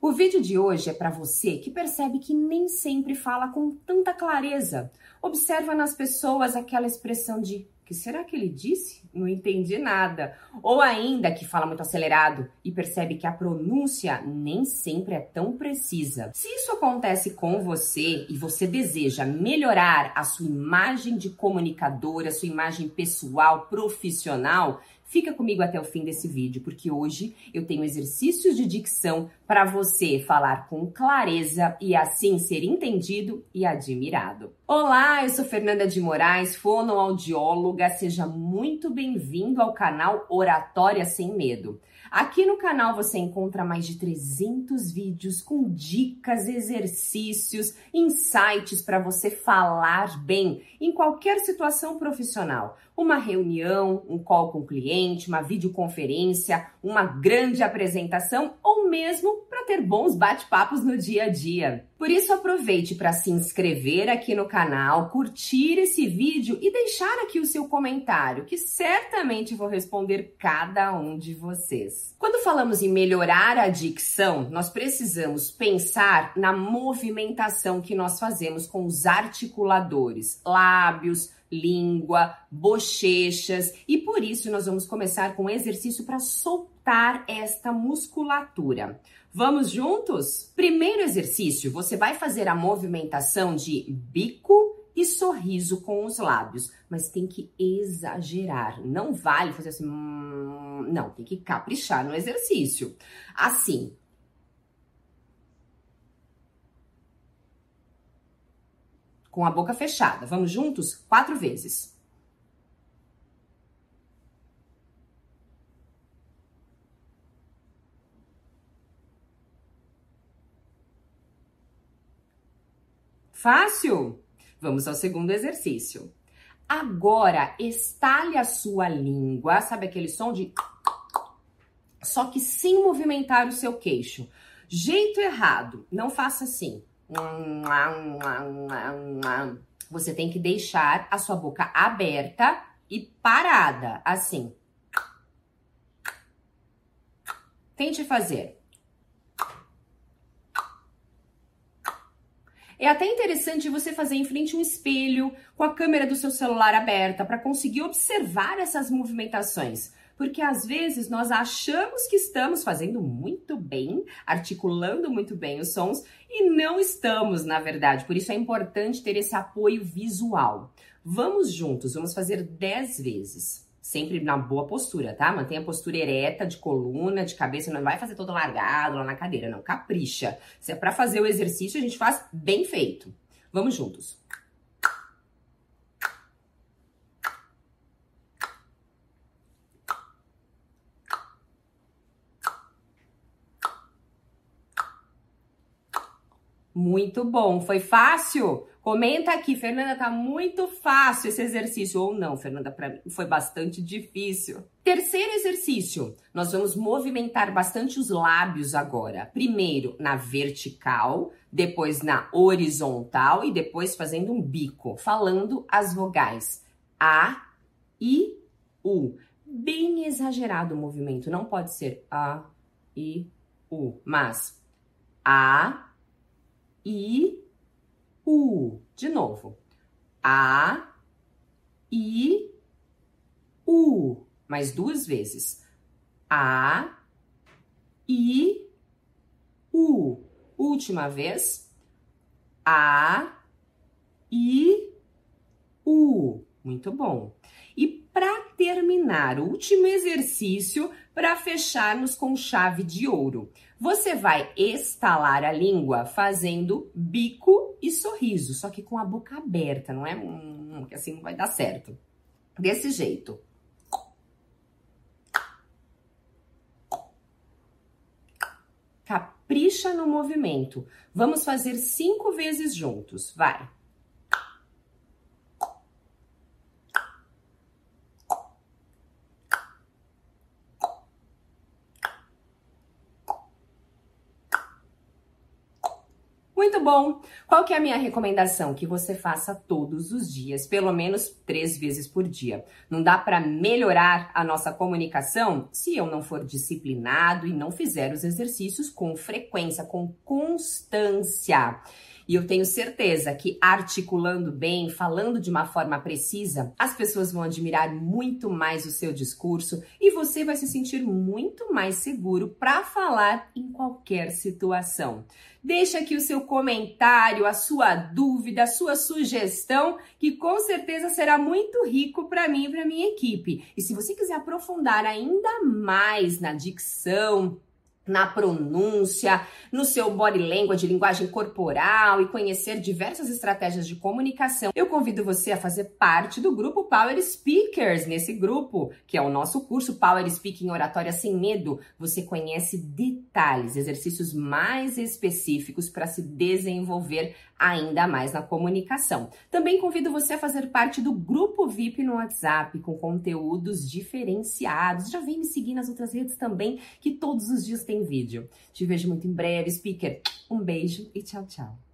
O vídeo de hoje é para você que percebe que nem sempre fala com tanta clareza. Observa nas pessoas aquela expressão de que será que ele disse? Não entendi nada. Ou ainda que fala muito acelerado e percebe que a pronúncia nem sempre é tão precisa. Se isso acontece com você e você deseja melhorar a sua imagem de comunicadora, a sua imagem pessoal, profissional, Fica comigo até o fim desse vídeo, porque hoje eu tenho exercícios de dicção para você falar com clareza e assim ser entendido e admirado. Olá, eu sou Fernanda de Moraes, fonoaudióloga. Seja muito bem-vindo ao canal Oratória Sem Medo. Aqui no canal você encontra mais de 300 vídeos com dicas, exercícios, insights para você falar bem em qualquer situação profissional. Uma reunião, um call com o cliente, uma videoconferência, uma grande apresentação ou mesmo para ter bons bate-papos no dia a dia. Por isso aproveite para se inscrever aqui no canal, curtir esse vídeo e deixar aqui o seu comentário, que certamente vou responder cada um de vocês. Quando falamos em melhorar a dicção, nós precisamos pensar na movimentação que nós fazemos com os articuladores, lábios, língua, bochechas, e por isso nós vamos começar com um exercício para soltar esta musculatura. Vamos juntos? Primeiro exercício, você vai fazer a movimentação de bico e sorriso com os lábios, mas tem que exagerar. Não vale fazer assim, hum, não, tem que caprichar no exercício. Assim, com a boca fechada. Vamos juntos? Quatro vezes. Fácil? Vamos ao segundo exercício. Agora, estale a sua língua, sabe aquele som de. Só que sem movimentar o seu queixo. Jeito errado, não faça assim. Você tem que deixar a sua boca aberta e parada, assim. Tente fazer. É até interessante você fazer em frente um espelho com a câmera do seu celular aberta para conseguir observar essas movimentações porque às vezes nós achamos que estamos fazendo muito bem, articulando muito bem os sons e não estamos, na verdade. Por isso é importante ter esse apoio visual. Vamos juntos, vamos fazer 10 vezes. Sempre na boa postura, tá? Mantenha a postura ereta, de coluna, de cabeça, não vai fazer todo largado lá na cadeira, não. Capricha. Se é para fazer o exercício, a gente faz bem feito. Vamos juntos. Muito bom. Foi fácil? Comenta aqui, Fernanda, tá muito fácil esse exercício. Ou não, Fernanda, para mim foi bastante difícil. Terceiro exercício, nós vamos movimentar bastante os lábios agora. Primeiro na vertical, depois na horizontal e depois fazendo um bico, falando as vogais A, I, U. Bem exagerado o movimento, não pode ser A, I, U, mas A, I, U. De novo. A, I, U. Mais duas vezes. A, I, U. Última vez. A, I, U. Muito bom. E para terminar, o último exercício para fecharmos com chave de ouro. Você vai estalar a língua fazendo bico e sorriso, só que com a boca aberta, não é? Que assim não vai dar certo. Desse jeito. Capricha no movimento. Vamos fazer cinco vezes juntos. Vai. Muito bom. Qual que é a minha recomendação? Que você faça todos os dias, pelo menos três vezes por dia. Não dá para melhorar a nossa comunicação se eu não for disciplinado e não fizer os exercícios com frequência, com constância. E eu tenho certeza que articulando bem, falando de uma forma precisa, as pessoas vão admirar muito mais o seu discurso e você vai se sentir muito mais seguro para falar em qualquer situação. Deixa aqui o seu comentário, a sua dúvida, a sua sugestão, que com certeza será muito rico para mim e para minha equipe. E se você quiser aprofundar ainda mais na dicção, na pronúncia, no seu body language, linguagem corporal e conhecer diversas estratégias de comunicação, eu convido você a fazer parte do grupo Power Speakers. Nesse grupo, que é o nosso curso Power Speaking Oratória Sem Medo, você conhece detalhes, exercícios mais específicos para se desenvolver ainda mais na comunicação. Também convido você a fazer parte do grupo VIP no WhatsApp com conteúdos diferenciados. Já vem me seguir nas outras redes também, que todos os dias tem vídeo. Te vejo muito em breve, speaker. Um beijo e tchau, tchau.